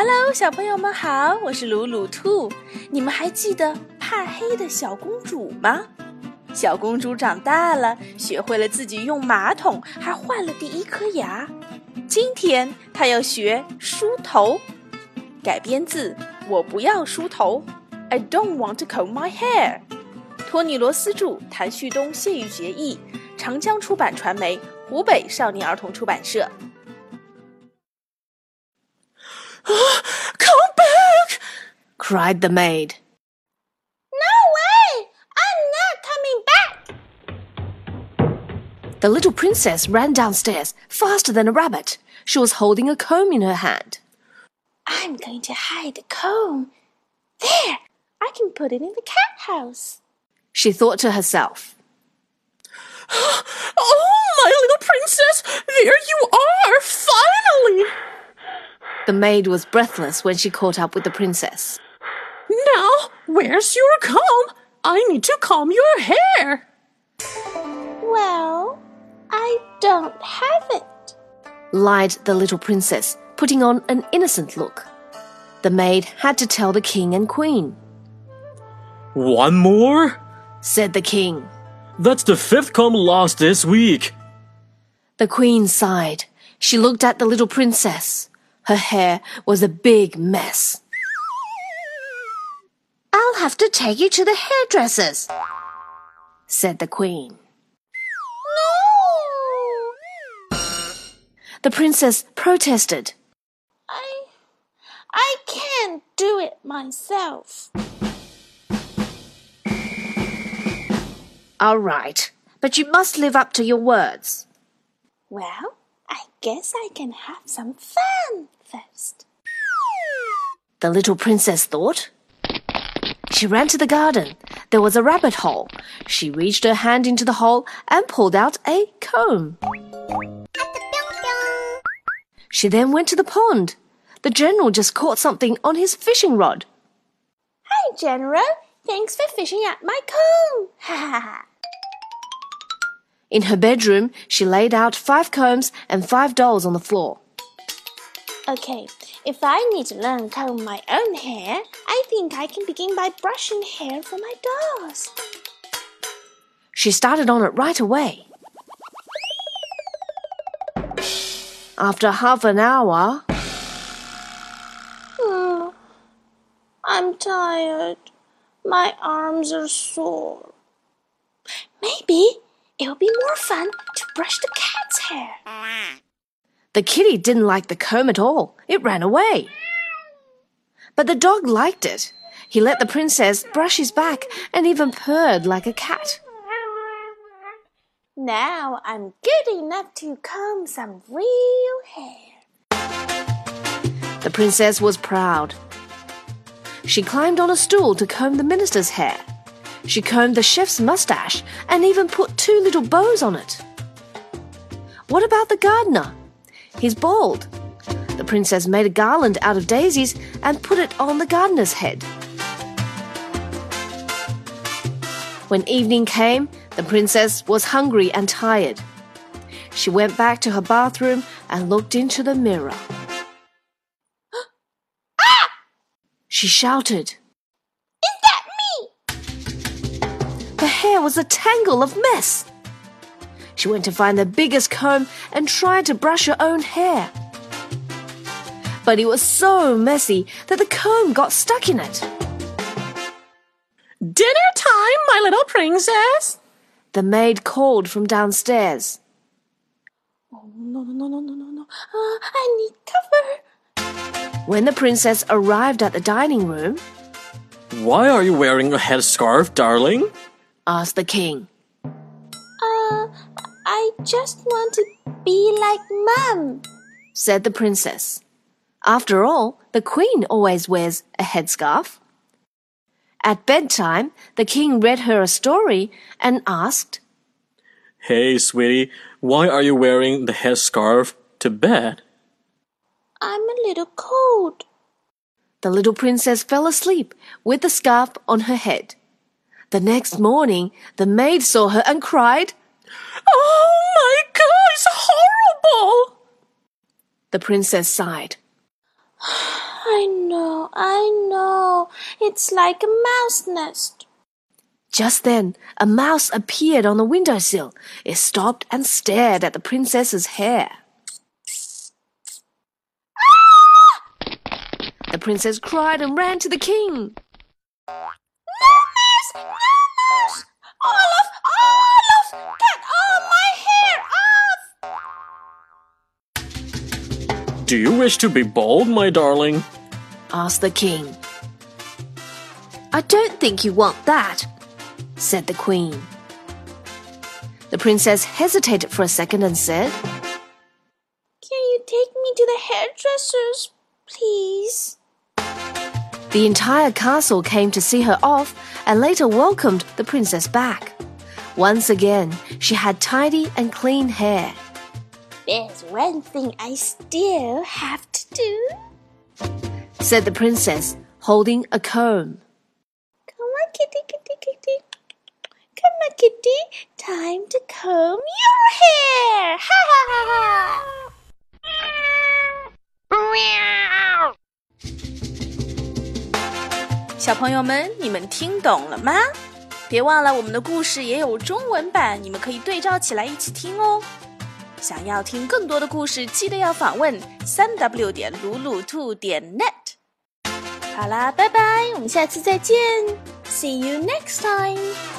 Hello，小朋友们好，我是鲁鲁兔。你们还记得怕黑的小公主吗？小公主长大了，学会了自己用马桶，还换了第一颗牙。今天她要学梳头，改编自《我不要梳头》，I don't want to comb my hair。托尼·罗斯著，谭旭东、谢玉洁译，长江出版传媒、湖北少年儿童出版社。Come back! cried the maid. No way! I'm not coming back! The little princess ran downstairs faster than a rabbit. She was holding a comb in her hand. I'm going to hide the comb. There! I can put it in the cat house. She thought to herself. oh, my little princess! There you are! Finally! The maid was breathless when she caught up with the princess. Now, where's your comb? I need to comb your hair. Well, I don't have it, lied the little princess, putting on an innocent look. The maid had to tell the king and queen. One more? said the king. That's the fifth comb lost this week. The queen sighed. She looked at the little princess. Her hair was a big mess. I'll have to take you to the hairdresser's, said the queen. No! The princess protested. I. I can't do it myself. All right, but you must live up to your words. Well, I guess I can have some fun first. The little princess thought. She ran to the garden. There was a rabbit hole. She reached her hand into the hole and pulled out a comb. She then went to the pond. The general just caught something on his fishing rod. Hi, General. Thanks for fishing at my comb. Ha ha ha. In her bedroom, she laid out five combs and five dolls on the floor. Okay, if I need to learn comb my own hair, I think I can begin by brushing hair for my dolls. She started on it right away. After half an hour. Hmm, I'm tired. My arms are sore. Maybe it'll be more fun to brush the cat's hair. The kitty didn't like the comb at all. It ran away. But the dog liked it. He let the princess brush his back and even purred like a cat. Now I'm good enough to comb some real hair. The princess was proud. She climbed on a stool to comb the minister's hair. She combed the chef's mustache and even put two little bows on it. What about the gardener? He's bald. The princess made a garland out of daisies and put it on the gardener's head. When evening came, the princess was hungry and tired. She went back to her bathroom and looked into the mirror. ah! She shouted. Is that me? Her hair was a tangle of mess. She went to find the biggest comb and tried to brush her own hair. But it was so messy that the comb got stuck in it. Dinner time, my little princess! The maid called from downstairs. Oh, no, no, no, no, no, no. Uh, I need cover. When the princess arrived at the dining room, Why are you wearing a headscarf, darling? asked the king. Uh, I just want to be like Mum, said the princess. After all, the queen always wears a headscarf. At bedtime, the king read her a story and asked, Hey, sweetie, why are you wearing the headscarf to bed? I'm a little cold. The little princess fell asleep with the scarf on her head. The next morning, the maid saw her and cried, Oh my god, it's horrible! The princess sighed. I know, I know. It's like a mouse nest. Just then, a mouse appeared on the windowsill. It stopped and stared at the princess's hair. Ah! The princess cried and ran to the king. No mouse, no mouse. Olaf, Olaf, Do you wish to be bald, my darling? asked the king. I don't think you want that, said the queen. The princess hesitated for a second and said, Can you take me to the hairdresser's, please? The entire castle came to see her off and later welcomed the princess back. Once again, she had tidy and clean hair There's one thing I still have to do. said the princess, holding a comb. Come on, kitty, kitty, kitty. Come on, kitty. Time to comb your hair. Ha ha ha ha. 小朋友们，你们听懂了吗？别忘了，我们的故事也有中文版，你们可以对照起来一起听哦。 想要听更多的故事，记得要访问三 w 点鲁鲁兔点 net。好啦，拜拜，我们下次再见，See you next time。